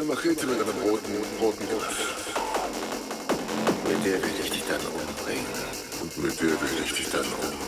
eine Machete mit einem roten, roten Kopf. Mit der will ich dich dann umbringen. Und mit der will ich dich dann umbringen.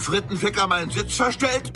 Frittenficker meinen Sitz verstellt?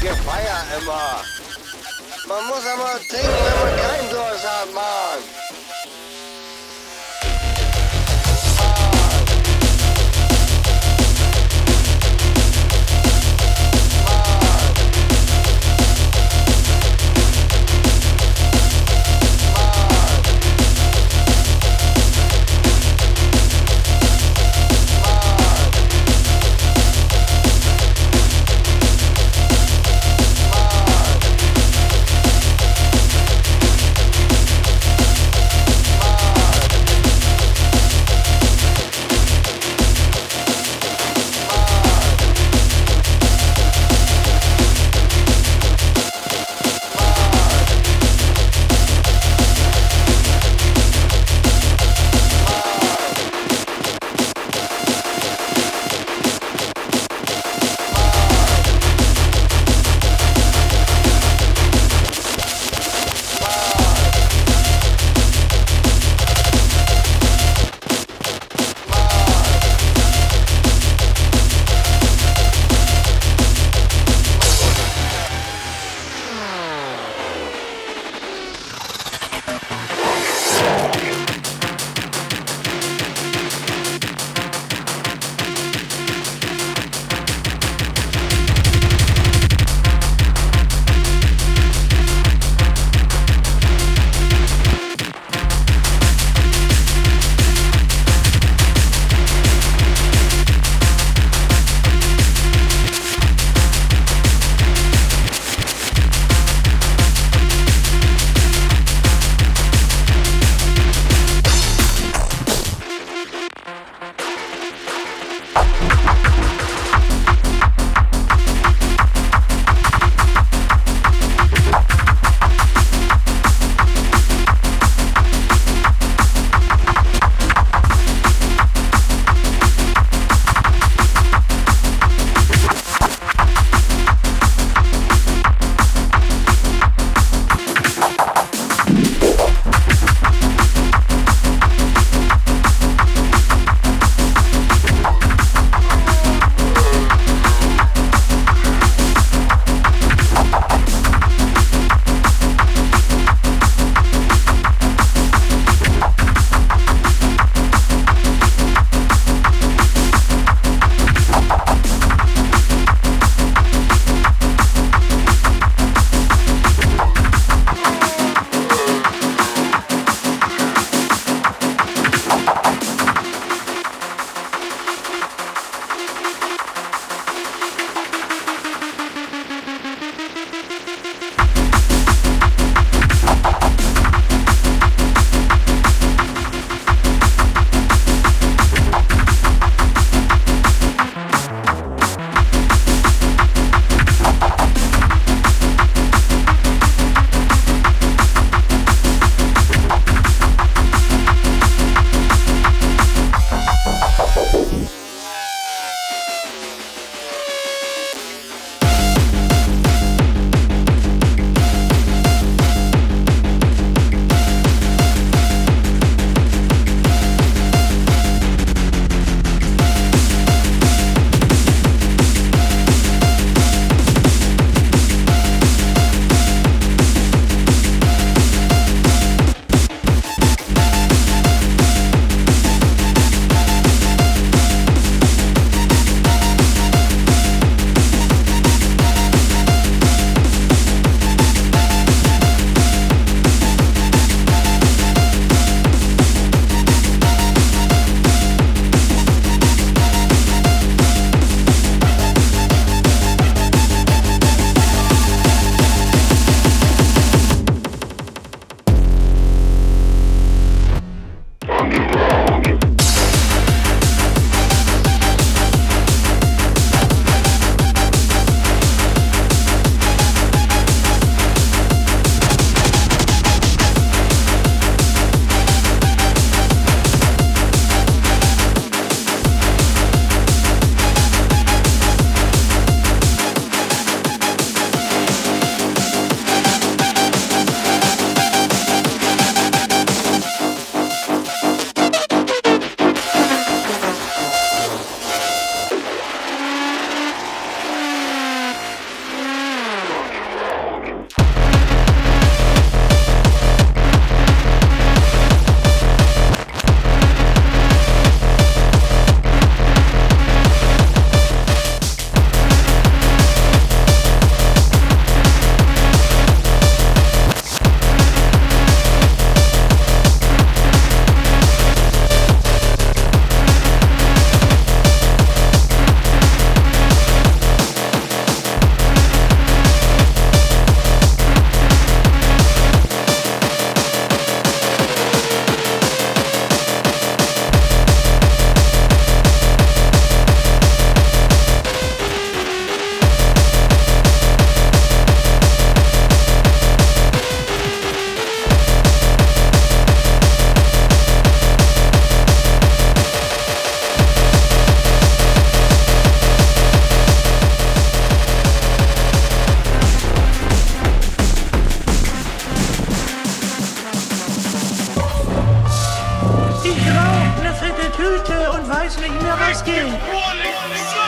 Gefeier immer. Man muss aber trinken, wenn man keinen Durst hat, Mann. rescue.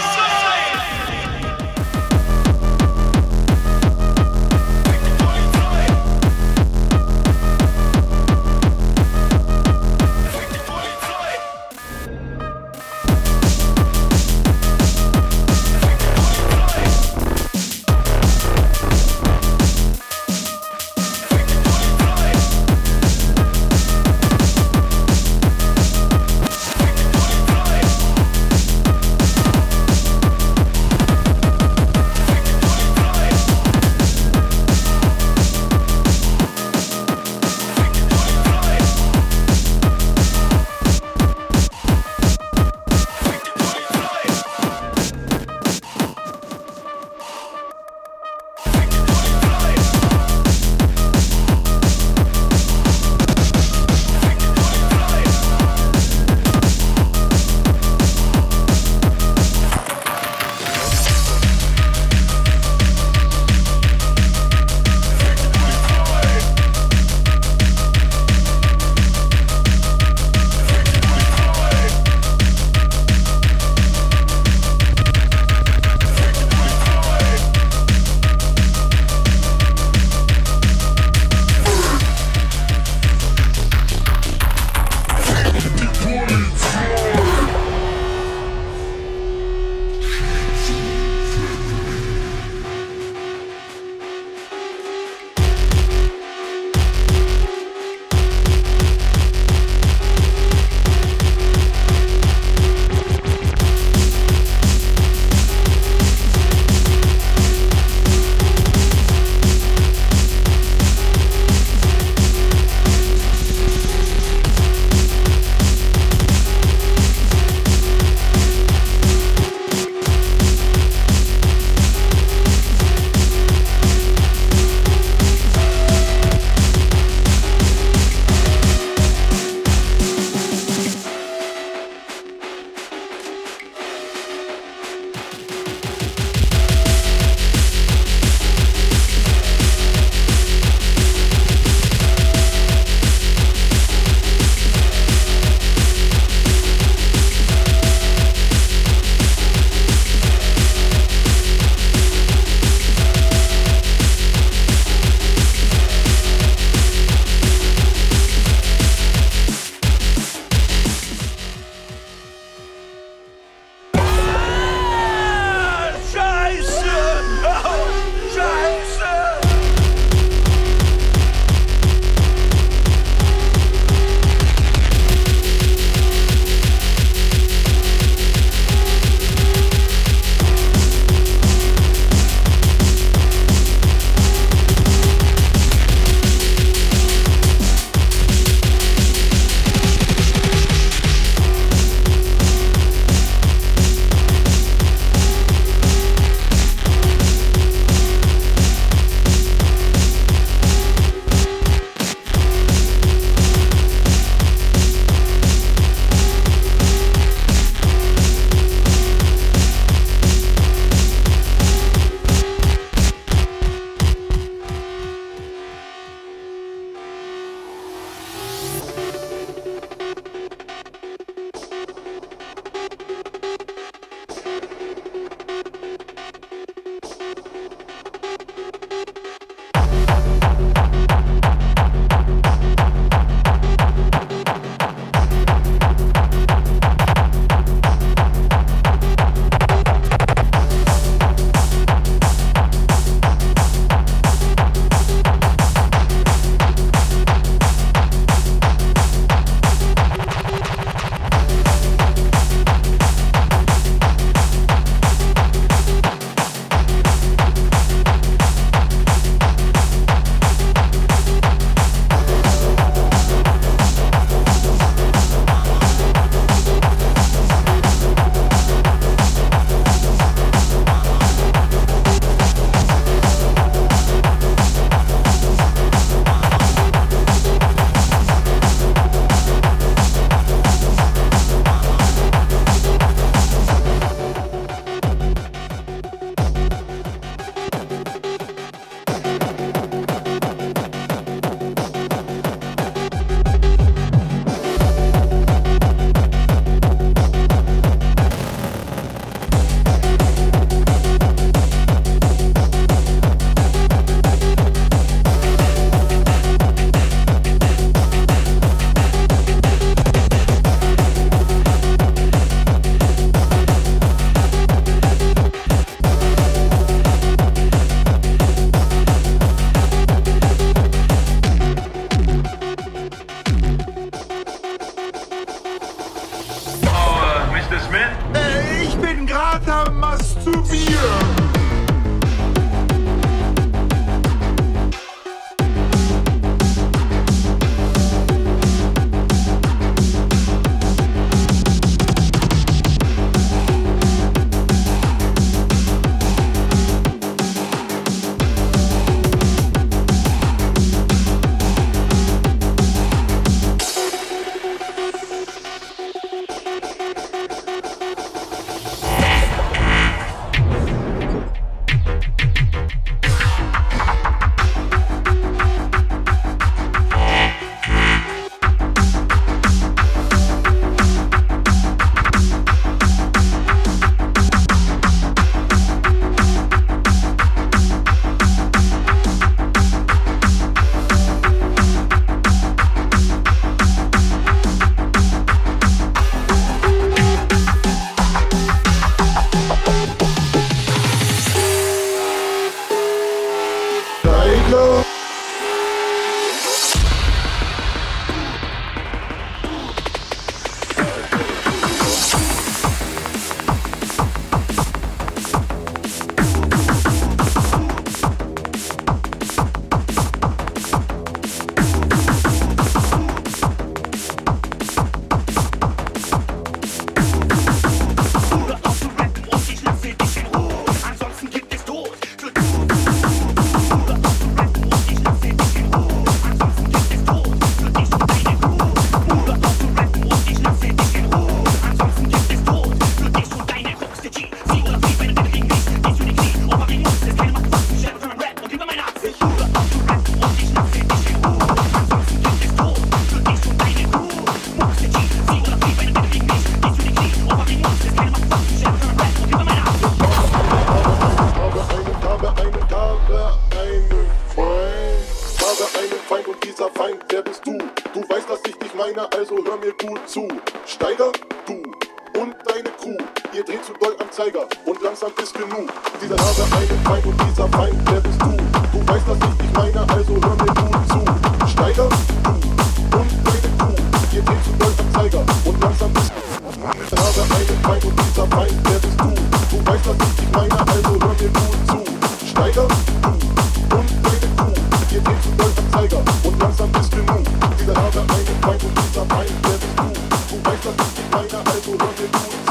Lass das like weiter, also like a gut